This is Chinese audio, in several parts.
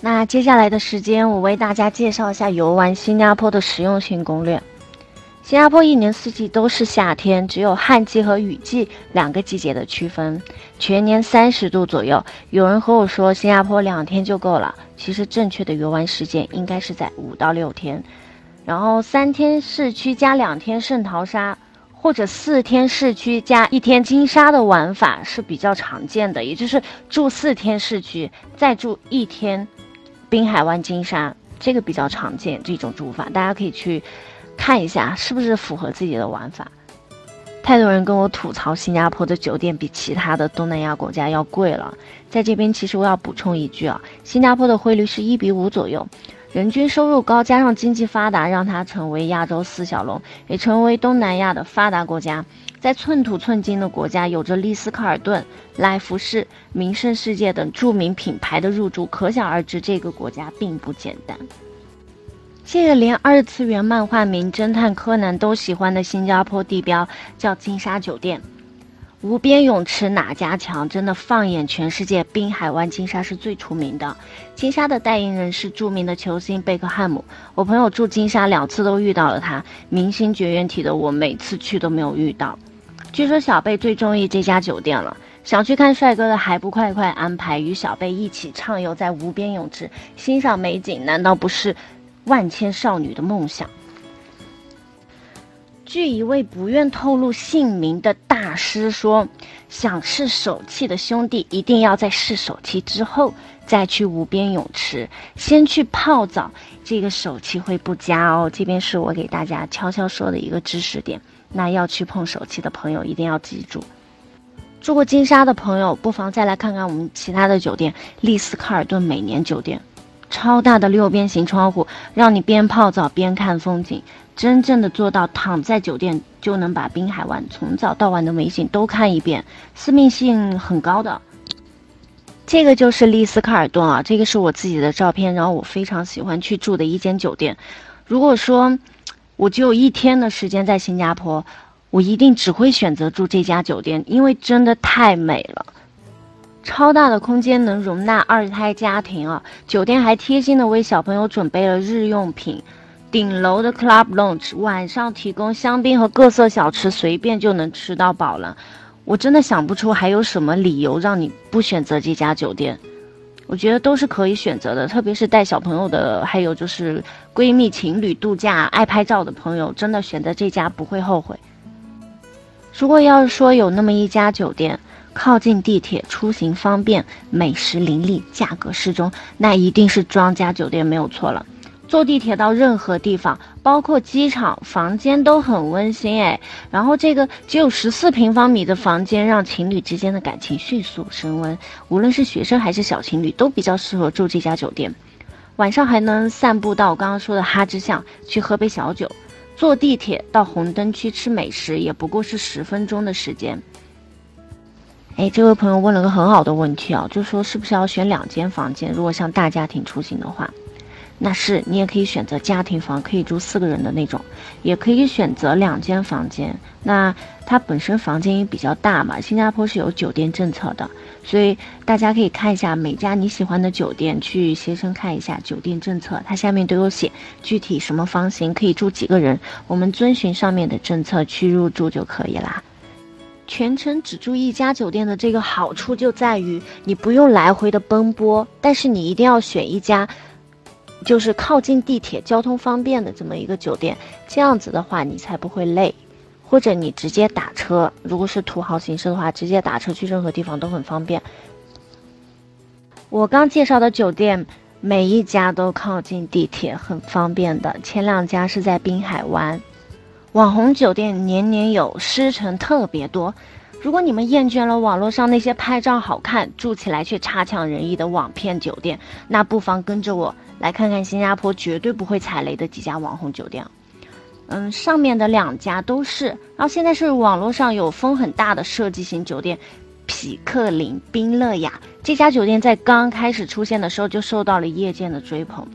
那接下来的时间，我为大家介绍一下游玩新加坡的实用性攻略。新加坡一年四季都是夏天，只有旱季和雨季两个季节的区分，全年三十度左右。有人和我说新加坡两天就够了，其实正确的游玩时间应该是在五到六天，然后三天市区加两天圣淘沙。或者四天市区加一天金沙的玩法是比较常见的，也就是住四天市区，再住一天滨海湾金沙，这个比较常见这种住法，大家可以去看一下是不是符合自己的玩法。太多人跟我吐槽新加坡的酒店比其他的东南亚国家要贵了，在这边其实我要补充一句啊，新加坡的汇率是一比五左右。人均收入高，加上经济发达，让它成为亚洲四小龙，也成为东南亚的发达国家。在寸土寸金的国家，有着丽思卡尔顿、来福士、名胜世界等著名品牌的入驻，可想而知，这个国家并不简单。这个连二次元漫画名侦探柯南都喜欢的新加坡地标，叫金沙酒店。无边泳池哪家强？真的，放眼全世界，滨海湾金沙是最出名的。金沙的代言人是著名的球星贝克汉姆。我朋友住金沙两次都遇到了他，明星绝缘体的我每次去都没有遇到。据说小贝最中意这家酒店了，想去看帅哥的还不快快安排，与小贝一起畅游在无边泳池，欣赏美景，难道不是万千少女的梦想？据一位不愿透露姓名的大师说，想试手气的兄弟一定要在试手气之后再去无边泳池，先去泡澡，这个手气会不佳哦。这边是我给大家悄悄说的一个知识点，那要去碰手气的朋友一定要记住。住过金沙的朋友，不妨再来看看我们其他的酒店，丽思卡尔顿美年酒店，超大的六边形窗户，让你边泡澡边看风景。真正的做到躺在酒店就能把滨海湾从早到晚的美景都看一遍，私密性很高的。这个就是丽思卡尔顿啊，这个是我自己的照片，然后我非常喜欢去住的一间酒店。如果说我只有一天的时间在新加坡，我一定只会选择住这家酒店，因为真的太美了。超大的空间能容纳二胎家庭啊，酒店还贴心的为小朋友准备了日用品。顶楼的 Club Lounge 晚上提供香槟和各色小吃，随便就能吃到饱了。我真的想不出还有什么理由让你不选择这家酒店。我觉得都是可以选择的，特别是带小朋友的，还有就是闺蜜情侣度假爱拍照的朋友，真的选择这家不会后悔。如果要是说有那么一家酒店靠近地铁，出行方便，美食林立，价格适中，那一定是庄家酒店没有错了。坐地铁到任何地方，包括机场，房间都很温馨哎。然后这个只有十四平方米的房间，让情侣之间的感情迅速升温。无论是学生还是小情侣，都比较适合住这家酒店。晚上还能散步到我刚刚说的哈之巷去喝杯小酒。坐地铁到红灯区吃美食，也不过是十分钟的时间。哎，这位朋友问了个很好的问题啊，就说是不是要选两间房间？如果像大家庭出行的话。那是你也可以选择家庭房，可以住四个人的那种，也可以选择两间房间。那它本身房间也比较大嘛，新加坡是有酒店政策的，所以大家可以看一下每家你喜欢的酒店，去携程看一下酒店政策，它下面都有写具体什么房型可以住几个人，我们遵循上面的政策去入住就可以啦。全程只住一家酒店的这个好处就在于你不用来回的奔波，但是你一定要选一家。就是靠近地铁、交通方便的这么一个酒店，这样子的话你才不会累，或者你直接打车，如果是土豪形式的话，直接打车去任何地方都很方便。我刚介绍的酒店每一家都靠近地铁，很方便的。前两家是在滨海湾，网红酒店年年有，狮城特别多。如果你们厌倦了网络上那些拍照好看、住起来却差强人意的网骗酒店，那不妨跟着我。来看看新加坡绝对不会踩雷的几家网红酒店，嗯，上面的两家都是，然后现在是网络上有风很大的设计型酒店，匹克林宾乐雅这家酒店在刚开始出现的时候就受到了业界的追捧，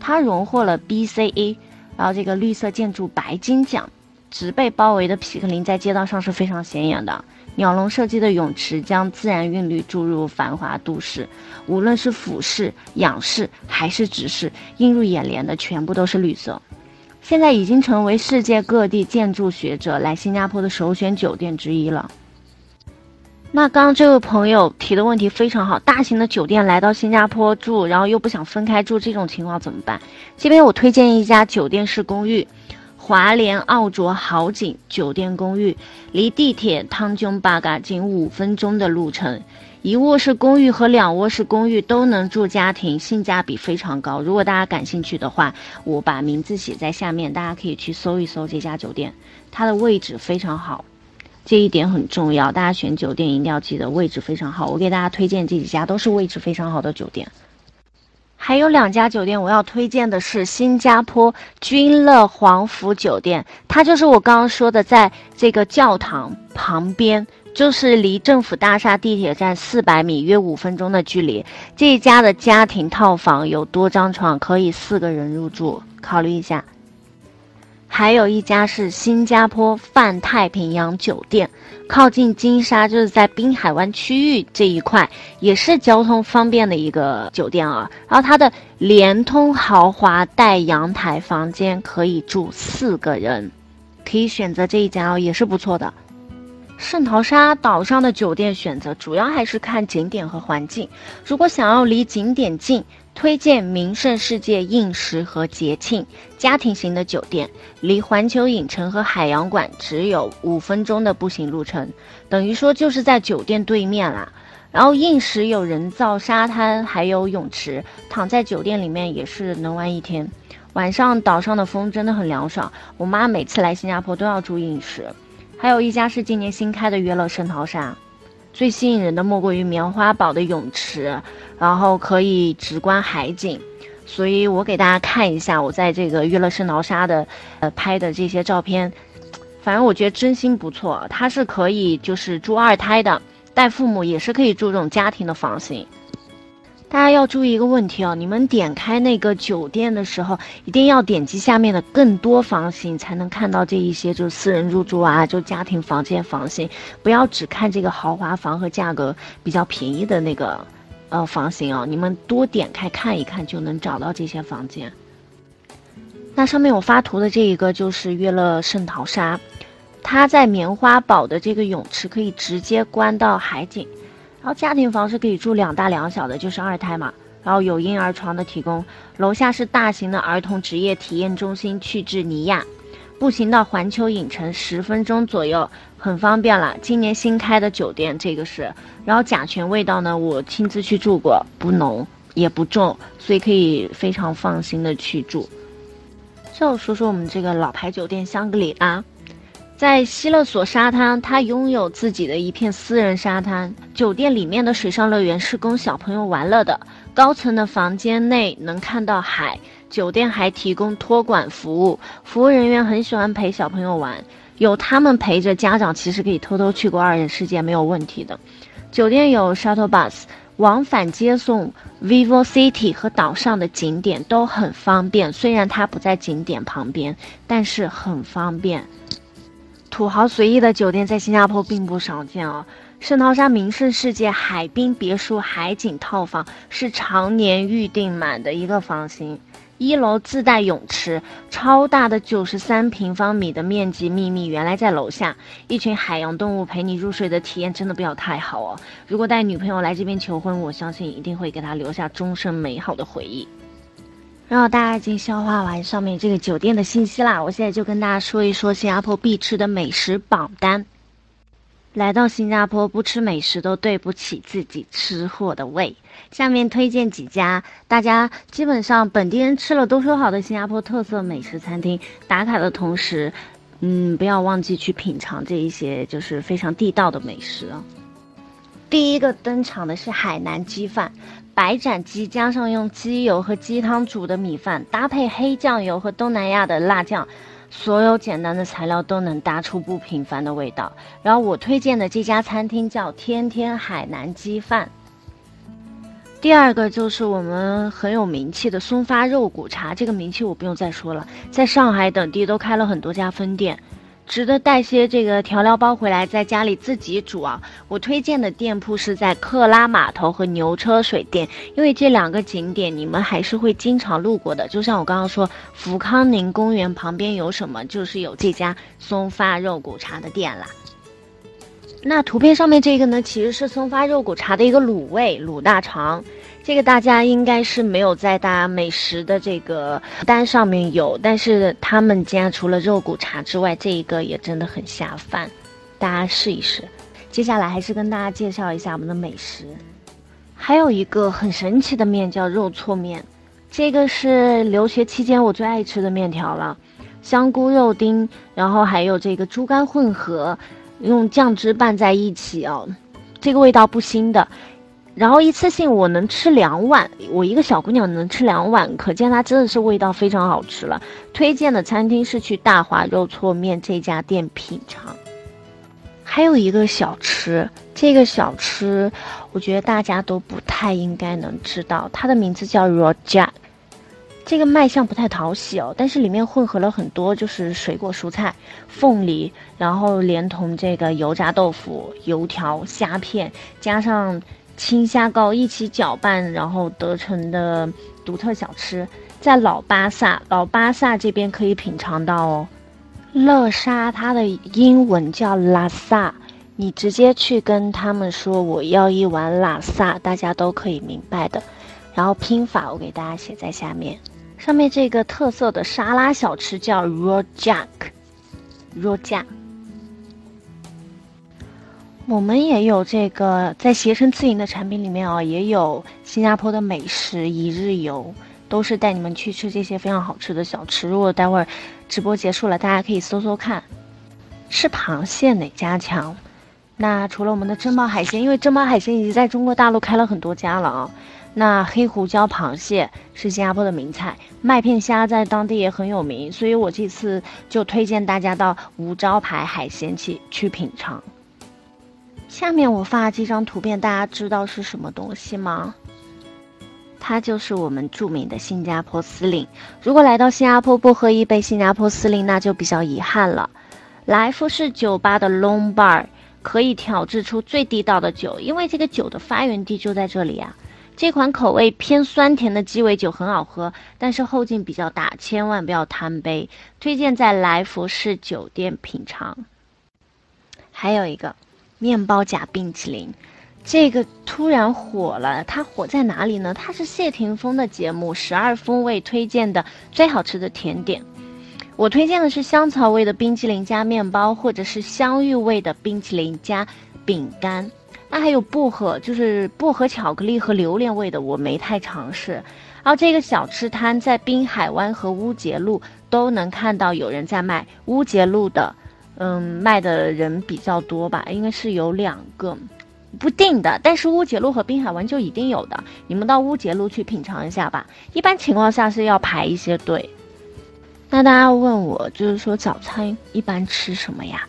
它荣获了 BCA，然后这个绿色建筑白金奖，植被包围的匹克林在街道上是非常显眼的。鸟笼设计的泳池将自然韵律注入繁华都市，无论是俯视、仰视还是直视，映入眼帘的全部都是绿色。现在已经成为世界各地建筑学者来新加坡的首选酒店之一了。那刚刚这位朋友提的问题非常好，大型的酒店来到新加坡住，然后又不想分开住，这种情况怎么办？这边我推荐一家酒店式公寓，华联奥卓豪景酒店公寓，离地铁汤君巴嘎仅五分钟的路程，一卧室公寓和两卧室公寓都能住家庭，性价比非常高。如果大家感兴趣的话，我把名字写在下面，大家可以去搜一搜这家酒店，它的位置非常好。这一点很重要，大家选酒店一定要记得位置非常好。我给大家推荐这几家都是位置非常好的酒店。还有两家酒店我要推荐的是新加坡君乐皇府酒店，它就是我刚刚说的，在这个教堂旁边，就是离政府大厦地铁站四百米，约五分钟的距离。这一家的家庭套房有多张床，可以四个人入住，考虑一下。还有一家是新加坡泛太平洋酒店，靠近金沙，就是在滨海湾区域这一块，也是交通方便的一个酒店啊。然后它的连通豪华带阳台房间，可以住四个人，可以选择这一家哦，也是不错的。圣淘沙岛上的酒店选择主要还是看景点和环境，如果想要离景点近。推荐名胜世界应时和节庆家庭型的酒店，离环球影城和海洋馆只有五分钟的步行路程，等于说就是在酒店对面啦。然后应时有人造沙滩，还有泳池，躺在酒店里面也是能玩一天。晚上岛上的风真的很凉爽，我妈每次来新加坡都要住应时。还有一家是今年新开的约乐圣淘沙。最吸引人的莫过于棉花堡的泳池，然后可以直观海景，所以我给大家看一下我在这个娱乐圣淘沙的，呃拍的这些照片，反正我觉得真心不错，它是可以就是住二胎的，带父母也是可以住这种家庭的房型。大家要注意一个问题哦，你们点开那个酒店的时候，一定要点击下面的更多房型，才能看到这一些就是私人入住啊，就家庭房间房型，不要只看这个豪华房和价格比较便宜的那个，呃房型哦，你们多点开看一看，就能找到这些房间。那上面我发图的这一个就是悦乐圣淘沙，它在棉花堡的这个泳池可以直接观到海景。然后家庭房是可以住两大两小的，就是二胎嘛。然后有婴儿床的提供，楼下是大型的儿童职业体验中心，去至尼亚，步行到环球影城十分钟左右，很方便了。今年新开的酒店，这个是。然后甲醛味道呢，我亲自去住过，不浓也不重，所以可以非常放心的去住。最后说说我们这个老牌酒店香格里拉。在希勒索沙滩，他拥有自己的一片私人沙滩。酒店里面的水上乐园是供小朋友玩乐的，高层的房间内能看到海。酒店还提供托管服务，服务人员很喜欢陪小朋友玩，有他们陪着，家长其实可以偷偷去过二人世界没有问题的。酒店有 shuttle bus 往返接送 Vivo City 和岛上的景点都很方便，虽然它不在景点旁边，但是很方便。土豪随意的酒店在新加坡并不少见哦。圣淘沙名胜世界海滨别墅海景套房是常年预订满的一个房型，一楼自带泳池，超大的九十三平方米的面积秘密原来在楼下，一群海洋动物陪你入睡的体验真的不要太好哦。如果带女朋友来这边求婚，我相信一定会给她留下终身美好的回忆。然后大家已经消化完上面这个酒店的信息啦，我现在就跟大家说一说新加坡必吃的美食榜单。来到新加坡不吃美食都对不起自己吃货的胃。下面推荐几家大家基本上本地人吃了都说好的新加坡特色美食餐厅，打卡的同时，嗯，不要忘记去品尝这一些就是非常地道的美食啊。第一个登场的是海南鸡饭。白斩鸡加上用鸡油和鸡汤煮的米饭，搭配黑酱油和东南亚的辣酱，所有简单的材料都能搭出不平凡的味道。然后我推荐的这家餐厅叫天天海南鸡饭。第二个就是我们很有名气的松发肉骨茶，这个名气我不用再说了，在上海等地都开了很多家分店。值得带些这个调料包回来，在家里自己煮啊。我推荐的店铺是在克拉码头和牛车水店，因为这两个景点你们还是会经常路过的。就像我刚刚说，福康宁公园旁边有什么，就是有这家松发肉骨茶的店啦。那图片上面这个呢，其实是松发肉骨茶的一个卤味，卤大肠。这个大家应该是没有在大家美食的这个单上面有，但是他们家除了肉骨茶之外，这一个也真的很下饭，大家试一试。接下来还是跟大家介绍一下我们的美食，还有一个很神奇的面叫肉挫面，这个是留学期间我最爱吃的面条了，香菇肉丁，然后还有这个猪肝混合，用酱汁拌在一起哦，这个味道不腥的。然后一次性我能吃两碗，我一个小姑娘能吃两碗，可见它真的是味道非常好吃了。推荐的餐厅是去大华肉搓面这家店品尝。还有一个小吃，这个小吃我觉得大家都不太应该能知道，它的名字叫 Rojak。这个卖相不太讨喜哦，但是里面混合了很多就是水果蔬菜，凤梨，然后连同这个油炸豆腐、油条、虾片，加上。青虾膏一起搅拌，然后得成的独特小吃，在老巴萨，老巴萨这边可以品尝到哦。乐沙它的英文叫拉萨，你直接去跟他们说我要一碗拉萨，大家都可以明白的。然后拼法我给大家写在下面，上面这个特色的沙拉小吃叫 rojak，rojak。我们也有这个在携程自营的产品里面啊，也有新加坡的美食一日游，都是带你们去吃这些非常好吃的小吃。如果待会儿直播结束了，大家可以搜搜看，吃螃蟹哪家强？那除了我们的珍宝海鲜，因为珍宝海鲜已经在中国大陆开了很多家了啊。那黑胡椒螃蟹是新加坡的名菜，麦片虾在当地也很有名，所以我这次就推荐大家到无招牌海鲜去去品尝。下面我发的这张图片，大家知道是什么东西吗？它就是我们著名的新加坡司令。如果来到新加坡不喝一杯新加坡司令，那就比较遗憾了。来福士酒吧的 Long Bar 可以调制出最地道的酒，因为这个酒的发源地就在这里啊。这款口味偏酸甜的鸡尾酒很好喝，但是后劲比较大，千万不要贪杯。推荐在来福士酒店品尝。还有一个。面包夹冰淇淋，这个突然火了。它火在哪里呢？它是谢霆锋的节目《十二风味》推荐的最好吃的甜点。我推荐的是香草味的冰淇淋加面包，或者是香芋味的冰淇淋加饼干。那还有薄荷，就是薄荷巧克力和榴莲味的，我没太尝试。然后这个小吃摊在滨海湾和乌节路都能看到有人在卖，乌节路的。嗯，卖的人比较多吧，应该是有两个，不定的。但是乌节路和滨海湾就一定有的，你们到乌节路去品尝一下吧。一般情况下是要排一些队。那大家问我，就是说早餐一般吃什么呀？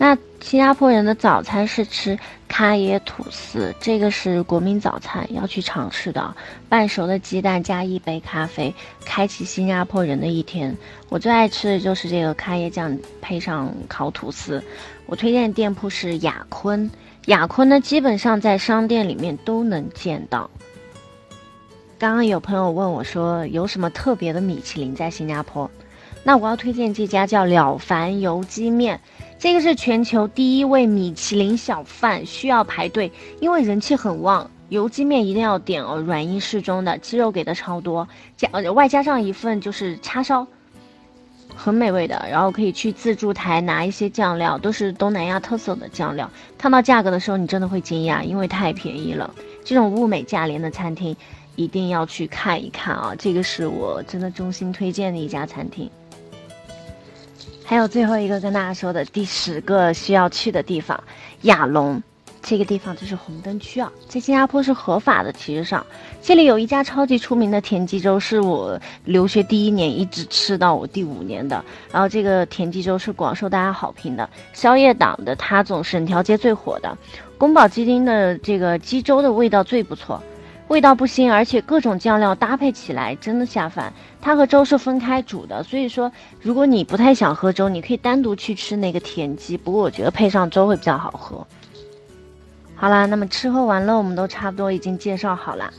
那新加坡人的早餐是吃咖椰吐司，这个是国民早餐，要去尝试的。半熟的鸡蛋加一杯咖啡，开启新加坡人的一天。我最爱吃的就是这个咖椰酱配上烤吐司。我推荐的店铺是雅坤，雅坤呢基本上在商店里面都能见到。刚刚有朋友问我说，有什么特别的米其林在新加坡？那我要推荐这家叫了凡油鸡面。这个是全球第一位米其林小贩，需要排队，因为人气很旺。油鸡面一定要点哦，软硬适中的，鸡肉给的超多，加外加上一份就是叉烧，很美味的。然后可以去自助台拿一些酱料，都是东南亚特色的酱料。看到价格的时候，你真的会惊讶，因为太便宜了。这种物美价廉的餐厅，一定要去看一看啊！这个是我真的衷心推荐的一家餐厅。还有最后一个跟大家说的第十个需要去的地方，亚龙，这个地方就是红灯区啊，在新加坡是合法的。其实上，这里有一家超级出名的田鸡粥，是我留学第一年一直吃到我第五年的。然后这个田鸡粥是广受大家好评的，宵夜档的它总是整条街最火的。宫保鸡丁的这个鸡粥的味道最不错。味道不腥，而且各种酱料搭配起来真的下饭。它和粥是分开煮的，所以说如果你不太想喝粥，你可以单独去吃那个田鸡。不过我觉得配上粥会比较好喝。好啦，那么吃喝玩乐我们都差不多已经介绍好了。